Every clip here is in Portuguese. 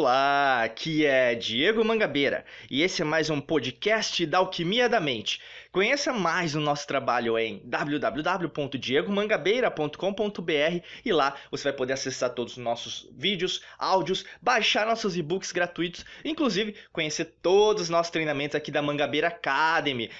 Olá, aqui é Diego Mangabeira e esse é mais um podcast da Alquimia da Mente. Conheça mais o nosso trabalho em www.diegomangabeira.com.br e lá você vai poder acessar todos os nossos vídeos, áudios, baixar nossos e-books gratuitos, inclusive conhecer todos os nossos treinamentos aqui da Mangabeira Academy,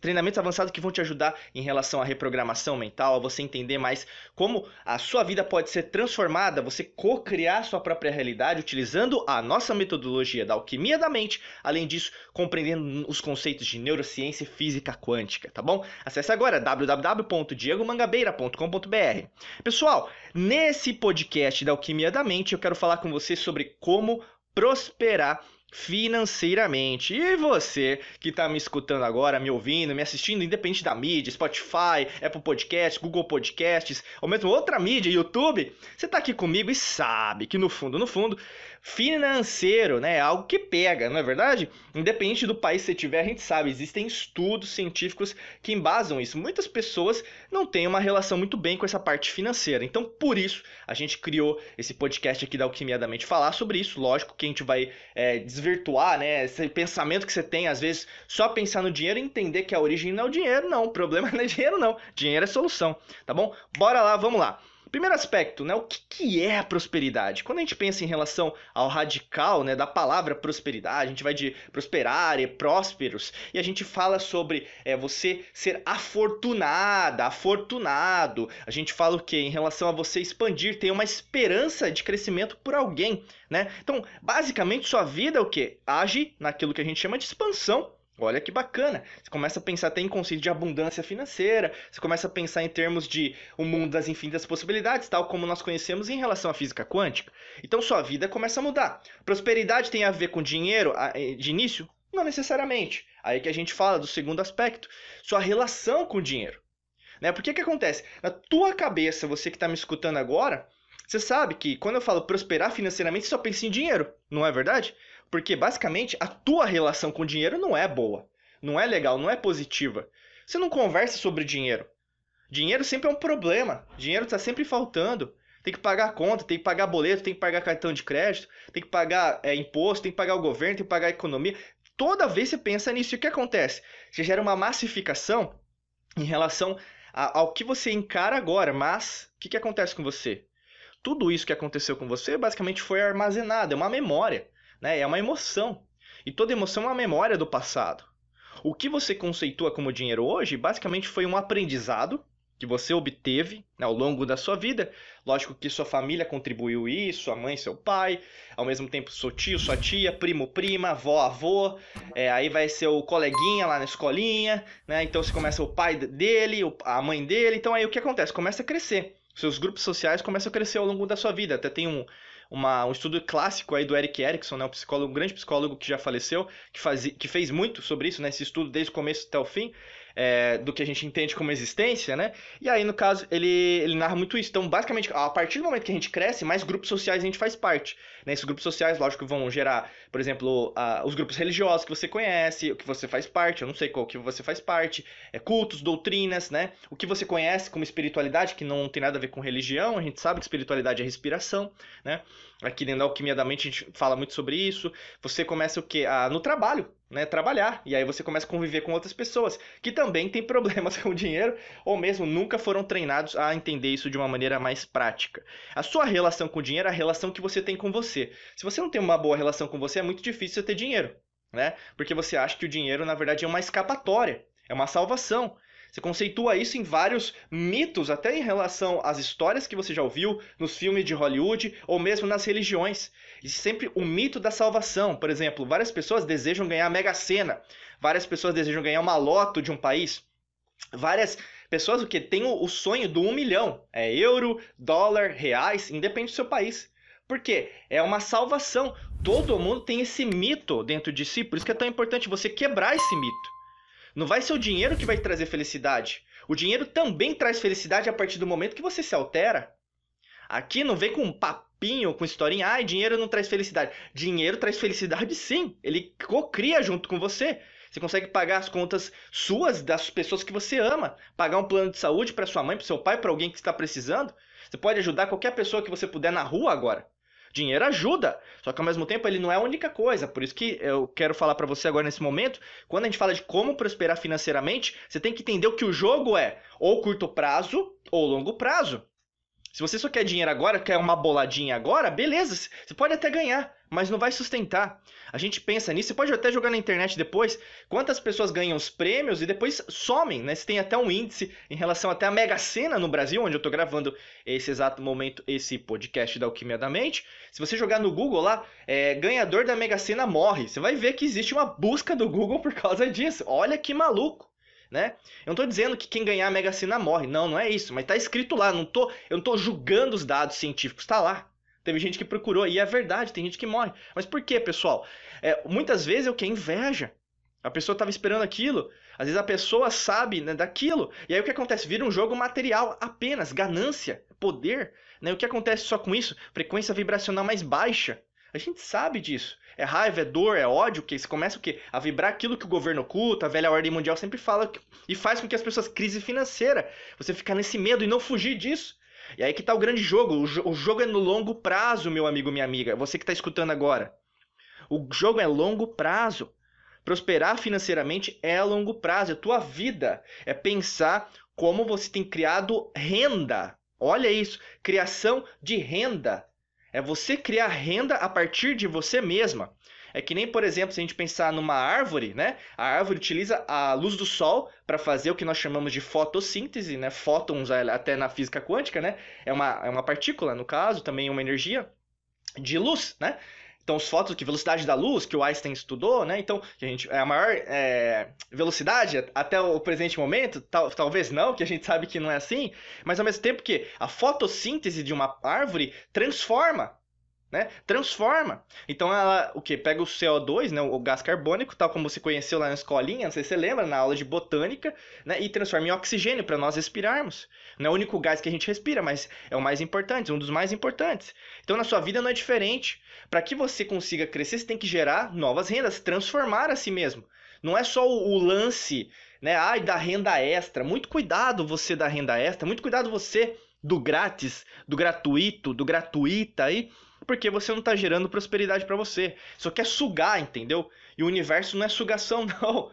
treinamentos avançados que vão te ajudar em relação à reprogramação mental, a você entender mais como a sua vida pode ser transformada, você co-criar sua própria realidade utilizando a nossa metodologia da alquimia da mente, além disso, compreendendo os conceitos de neurociência e física física quântica, tá bom? Acesse agora www.diegomangabeira.com.br. Pessoal, nesse podcast da Alquimia da Mente, eu quero falar com você sobre como prosperar financeiramente. E você que está me escutando agora, me ouvindo, me assistindo, independente da mídia, Spotify, Apple Podcasts, Google Podcasts, ou mesmo outra mídia, YouTube, você está aqui comigo e sabe que no fundo, no fundo, financeiro, né, é algo que pega, não é verdade? Independente do país que você tiver, a gente sabe, existem estudos científicos que embasam isso. Muitas pessoas não têm uma relação muito bem com essa parte financeira. Então, por isso, a gente criou esse podcast aqui da Alquimia da Mente falar sobre isso. Lógico que a gente vai é, desvirtuar, né? Esse pensamento que você tem, às vezes, só pensar no dinheiro e entender que a origem não é o dinheiro, não. O problema não é dinheiro, não. Dinheiro é solução, tá bom? Bora lá, vamos lá. Primeiro aspecto, né? O que, que, é a prosperidade? Quando a gente pensa em relação ao radical, né, da palavra prosperidade, a gente vai de prosperar e prósperos, e a gente fala sobre é, você ser afortunada, afortunado. A gente fala o que? Em relação a você expandir, ter uma esperança de crescimento por alguém, né? Então, basicamente, sua vida é o que? Age naquilo que a gente chama de expansão Olha que bacana. Você começa a pensar até em conceito de abundância financeira, você começa a pensar em termos de um mundo das infinitas possibilidades, tal como nós conhecemos em relação à física quântica. Então sua vida começa a mudar. Prosperidade tem a ver com dinheiro eh, de início? Não necessariamente. Aí que a gente fala do segundo aspecto, sua relação com o dinheiro. Né? Porque que acontece? Na tua cabeça, você que está me escutando agora, você sabe que quando eu falo prosperar financeiramente, só pensa em dinheiro, não é verdade? Porque basicamente a tua relação com o dinheiro não é boa, não é legal, não é positiva. Você não conversa sobre dinheiro. Dinheiro sempre é um problema. Dinheiro está sempre faltando. Tem que pagar conta, tem que pagar boleto, tem que pagar cartão de crédito, tem que pagar é, imposto, tem que pagar o governo, tem que pagar a economia. Toda vez você pensa nisso, e o que acontece? Você gera uma massificação em relação a, ao que você encara agora, mas o que, que acontece com você? Tudo isso que aconteceu com você basicamente foi armazenado, é uma memória né? É uma emoção. E toda emoção é uma memória do passado. O que você conceitua como dinheiro hoje, basicamente foi um aprendizado que você obteve né, ao longo da sua vida. Lógico que sua família contribuiu isso, sua mãe, seu pai, ao mesmo tempo seu tio, sua tia, primo, prima, avó, avô. É, aí vai ser o coleguinha lá na escolinha, né? Então você começa o pai dele, a mãe dele. Então aí o que acontece? Começa a crescer. Seus grupos sociais começam a crescer ao longo da sua vida. Até tem um, uma, um estudo clássico aí do Eric Erickson, né, um psicólogo, um grande psicólogo que já faleceu, que, faz, que fez muito sobre isso, né, esse estudo desde o começo até o fim, é, do que a gente entende como existência, né? E aí, no caso, ele, ele narra muito isso. Então, basicamente, a partir do momento que a gente cresce, mais grupos sociais a gente faz parte. Né? Esses grupos sociais, lógico, vão gerar, por exemplo, uh, os grupos religiosos que você conhece, o que você faz parte, eu não sei qual que você faz parte, é, cultos, doutrinas, né? O que você conhece como espiritualidade, que não tem nada a ver com religião, a gente sabe que espiritualidade é respiração, né? Aqui dentro da Alquimia da Mente a gente fala muito sobre isso. Você começa o quê? Ah, no trabalho, né, trabalhar. E aí você começa a conviver com outras pessoas que também têm problemas com o dinheiro ou mesmo nunca foram treinados a entender isso de uma maneira mais prática. A sua relação com o dinheiro é a relação que você tem com você. Se você não tem uma boa relação com você, é muito difícil você ter dinheiro, né? Porque você acha que o dinheiro, na verdade, é uma escapatória, é uma salvação. Você conceitua isso em vários mitos, até em relação às histórias que você já ouviu nos filmes de Hollywood ou mesmo nas religiões. Existe sempre o mito da salvação. Por exemplo, várias pessoas desejam ganhar a Mega Sena, várias pessoas desejam ganhar uma loto de um país, várias pessoas o que têm o sonho do um milhão, é euro, dólar, reais, independe do seu país. Por quê? É uma salvação. Todo mundo tem esse mito dentro de si, por isso que é tão importante você quebrar esse mito. Não vai ser o dinheiro que vai trazer felicidade. O dinheiro também traz felicidade a partir do momento que você se altera. Aqui não vem com um papinho, com historinha, ah, dinheiro não traz felicidade. Dinheiro traz felicidade sim. Ele cocria junto com você. Você consegue pagar as contas suas, das pessoas que você ama. Pagar um plano de saúde para sua mãe, para seu pai, para alguém que está precisando. Você pode ajudar qualquer pessoa que você puder na rua agora. Dinheiro ajuda, só que ao mesmo tempo ele não é a única coisa. Por isso que eu quero falar para você agora nesse momento, quando a gente fala de como prosperar financeiramente, você tem que entender o que o jogo é, ou curto prazo ou longo prazo. Se você só quer dinheiro agora, quer uma boladinha agora, beleza, você pode até ganhar, mas não vai sustentar. A gente pensa nisso, você pode até jogar na internet depois quantas pessoas ganham os prêmios e depois somem, né? Você tem até um índice em relação até a Mega Sena no Brasil, onde eu tô gravando esse exato momento, esse podcast da Alquimia da Mente. Se você jogar no Google lá, é, ganhador da Mega Sena morre. Você vai ver que existe uma busca do Google por causa disso. Olha que maluco né? Eu não tô dizendo que quem ganhar a Mega Sena morre, não, não é isso, mas tá escrito lá, não tô, eu não tô julgando os dados científicos, tá lá. Teve gente que procurou e é verdade, tem gente que morre. Mas por quê, pessoal? É, muitas vezes é o que inveja. A pessoa estava esperando aquilo, às vezes a pessoa sabe né, daquilo, e aí o que acontece? Vira um jogo material apenas, ganância, poder. Né? O que acontece só com isso? Frequência vibracional mais baixa. A gente sabe disso. É raiva, é dor, é ódio, que você começa o quê? A vibrar aquilo que o governo oculta, a velha ordem mundial sempre fala e faz com que as pessoas crise financeira. Você ficar nesse medo e não fugir disso. E aí que tá o grande jogo. O, jo o jogo é no longo prazo, meu amigo, minha amiga. Você que está escutando agora. O jogo é longo prazo. Prosperar financeiramente é longo prazo. É a tua vida. É pensar como você tem criado renda. Olha isso, criação de renda. É você criar renda a partir de você mesma. É que nem, por exemplo, se a gente pensar numa árvore, né? A árvore utiliza a luz do sol para fazer o que nós chamamos de fotossíntese, né? Fótons, até na física quântica, né? É uma, é uma partícula, no caso, também uma energia de luz, né? Então, os fótons, que velocidade da luz, que o Einstein estudou, né? Então, que a gente, é a maior é, velocidade até o presente momento, tal, talvez não, que a gente sabe que não é assim, mas ao mesmo tempo que a fotossíntese de uma árvore transforma né? Transforma. Então ela, o que? Pega o CO2, né, o gás carbônico, tal como você conheceu lá na escolinha, não sei se você lembra, na aula de botânica, né, e transforma em oxigênio para nós respirarmos. Não é o único gás que a gente respira, mas é o mais importante, um dos mais importantes. Então na sua vida não é diferente. Para que você consiga crescer, você tem que gerar novas rendas, transformar a si mesmo. Não é só o, o lance, né, ai, da renda extra. Muito cuidado você da renda extra, muito cuidado você do grátis, do gratuito, do gratuita aí, porque você não está gerando prosperidade para você. Só quer sugar, entendeu? E o universo não é sugação, não.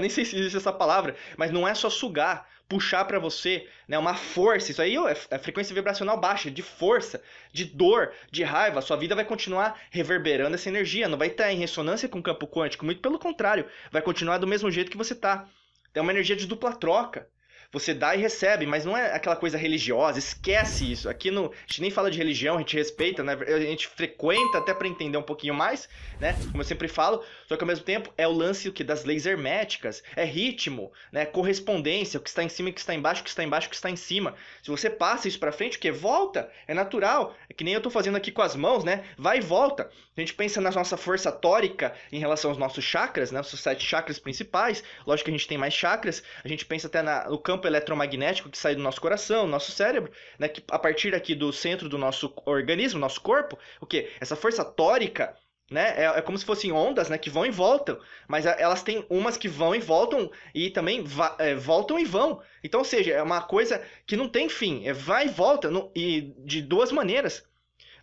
Nem sei se existe essa palavra, mas não é só sugar, puxar para você, né? Uma força. Isso aí é, é frequência vibracional baixa, de força, de dor, de raiva. Sua vida vai continuar reverberando essa energia, não vai estar em ressonância com o campo quântico, muito pelo contrário, vai continuar do mesmo jeito que você tá. É uma energia de dupla troca. Você dá e recebe, mas não é aquela coisa religiosa, esquece isso. Aqui no, a gente nem fala de religião, a gente respeita, né? A gente frequenta até para entender um pouquinho mais, né? Como eu sempre falo, só que ao mesmo tempo é o lance o que das leis herméticas, é ritmo, né? Correspondência, o que está em cima, o que está embaixo, o que está embaixo, o que está em cima. Se você passa isso para frente, o que volta, é natural. É que nem eu tô fazendo aqui com as mãos, né? Vai e volta. A gente pensa na nossa força tórica em relação aos nossos chakras, né? Os sete chakras principais. Lógico que a gente tem mais chakras. A gente pensa até na, no campo campo eletromagnético que sai do nosso coração, do nosso cérebro, né, que a partir aqui do centro do nosso organismo, nosso corpo, o que? Essa força tórica, né, é, é, como se fossem ondas, né, que vão e voltam, mas elas têm umas que vão e voltam e também é, voltam e vão. Então, ou seja, é uma coisa que não tem fim, é vai e volta, no, e de duas maneiras.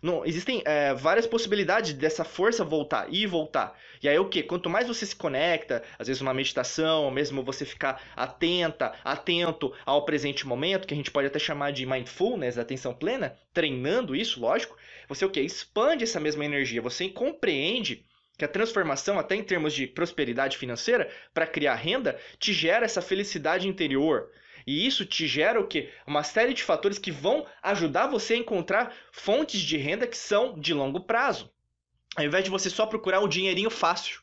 Não, existem é, várias possibilidades dessa força voltar e voltar. E aí o que? Quanto mais você se conecta, às vezes uma meditação, mesmo você ficar atenta, atento ao presente momento, que a gente pode até chamar de mindfulness, atenção plena, treinando isso, lógico, você o que? Expande essa mesma energia, você compreende que a transformação, até em termos de prosperidade financeira, para criar renda, te gera essa felicidade interior, e isso te gera o quê? Uma série de fatores que vão ajudar você a encontrar fontes de renda que são de longo prazo. Ao invés de você só procurar um dinheirinho fácil.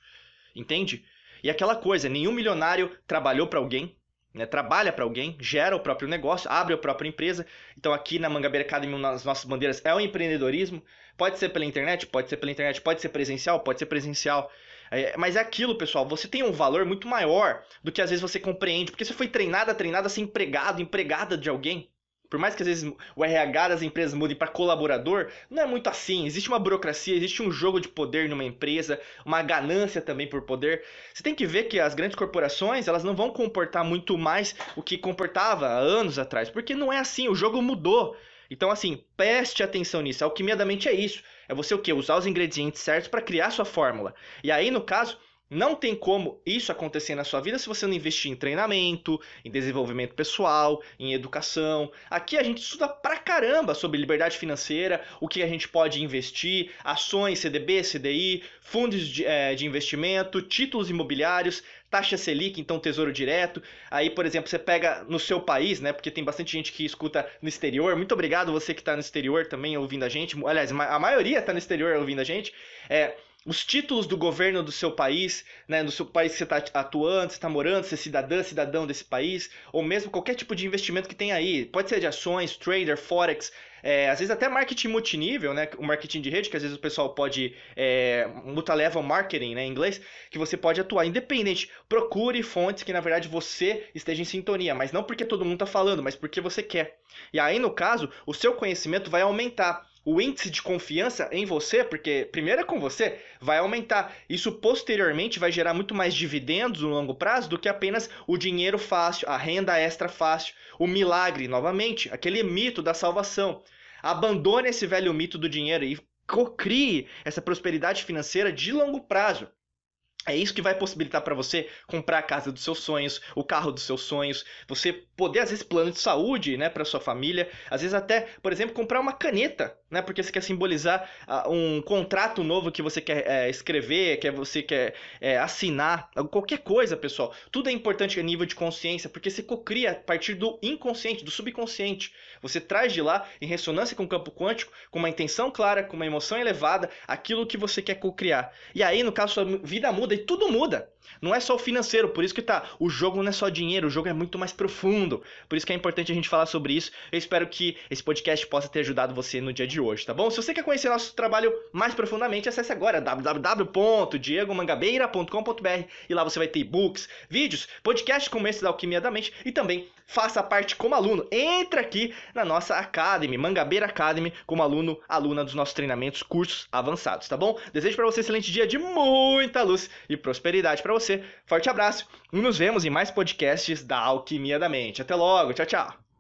Entende? E aquela coisa, nenhum milionário trabalhou para alguém, né, trabalha para alguém, gera o próprio negócio, abre a própria empresa. Então aqui na Mangabeira Academy, nas nossas bandeiras, é o empreendedorismo. Pode ser pela internet, pode ser pela internet, pode ser presencial, pode ser presencial. É, mas é aquilo, pessoal, você tem um valor muito maior do que às vezes você compreende, porque você foi treinada, treinada a ser empregado, empregada de alguém. Por mais que às vezes o RH das empresas mude para colaborador, não é muito assim. Existe uma burocracia, existe um jogo de poder numa empresa, uma ganância também por poder. Você tem que ver que as grandes corporações, elas não vão comportar muito mais o que comportava há anos atrás, porque não é assim, o jogo mudou. Então, assim, preste atenção nisso. Alquimia da mente é isso. É você o quê? Usar os ingredientes certos para criar sua fórmula. E aí, no caso, não tem como isso acontecer na sua vida se você não investir em treinamento, em desenvolvimento pessoal, em educação. Aqui a gente estuda pra caramba sobre liberdade financeira, o que a gente pode investir, ações, CDB, CDI, fundos de, é, de investimento, títulos imobiliários, taxa Selic, então tesouro direto. Aí, por exemplo, você pega no seu país, né? Porque tem bastante gente que escuta no exterior. Muito obrigado você que está no exterior também ouvindo a gente. Aliás, a maioria está no exterior ouvindo a gente. É, os títulos do governo do seu país, né, do seu país que você está atuando, você está morando, você é cidadã, cidadão desse país, ou mesmo qualquer tipo de investimento que tem aí. Pode ser de ações, trader, forex, é, às vezes até marketing multinível, né, o marketing de rede, que às vezes o pessoal pode, é, multilevel marketing, né, em inglês, que você pode atuar independente. Procure fontes que na verdade você esteja em sintonia, mas não porque todo mundo está falando, mas porque você quer. E aí, no caso, o seu conhecimento vai aumentar o índice de confiança em você, porque primeiro é com você, vai aumentar. Isso posteriormente vai gerar muito mais dividendos no longo prazo do que apenas o dinheiro fácil, a renda extra fácil, o milagre, novamente, aquele mito da salvação. Abandone esse velho mito do dinheiro e crie essa prosperidade financeira de longo prazo. É isso que vai possibilitar para você comprar a casa dos seus sonhos, o carro dos seus sonhos, você poder às vezes plano de saúde, né, para sua família, às vezes até, por exemplo, comprar uma caneta, né, porque você quer simbolizar uh, um contrato novo que você quer é, escrever, que você quer é, assinar, qualquer coisa, pessoal. Tudo é importante a nível de consciência, porque você cocria a partir do inconsciente, do subconsciente. Você traz de lá, em ressonância com o campo quântico, com uma intenção clara, com uma emoção elevada, aquilo que você quer cocriar. E aí, no caso, sua vida muda e tudo muda. Não é só o financeiro, por isso que tá. O jogo não é só dinheiro, o jogo é muito mais profundo. Por isso que é importante a gente falar sobre isso. Eu espero que esse podcast possa ter ajudado você no dia hoje, tá bom? Se você quer conhecer nosso trabalho mais profundamente, acesse agora www.diegomangabeira.com.br e lá você vai ter e-books, vídeos, podcasts como esse da Alquimia da Mente e também faça parte como aluno. Entra aqui na nossa Academy, Mangabeira Academy, como aluno, aluna dos nossos treinamentos, cursos avançados, tá bom? Desejo para você um excelente dia de muita luz e prosperidade para você. Forte abraço e nos vemos em mais podcasts da Alquimia da Mente. Até logo, tchau, tchau.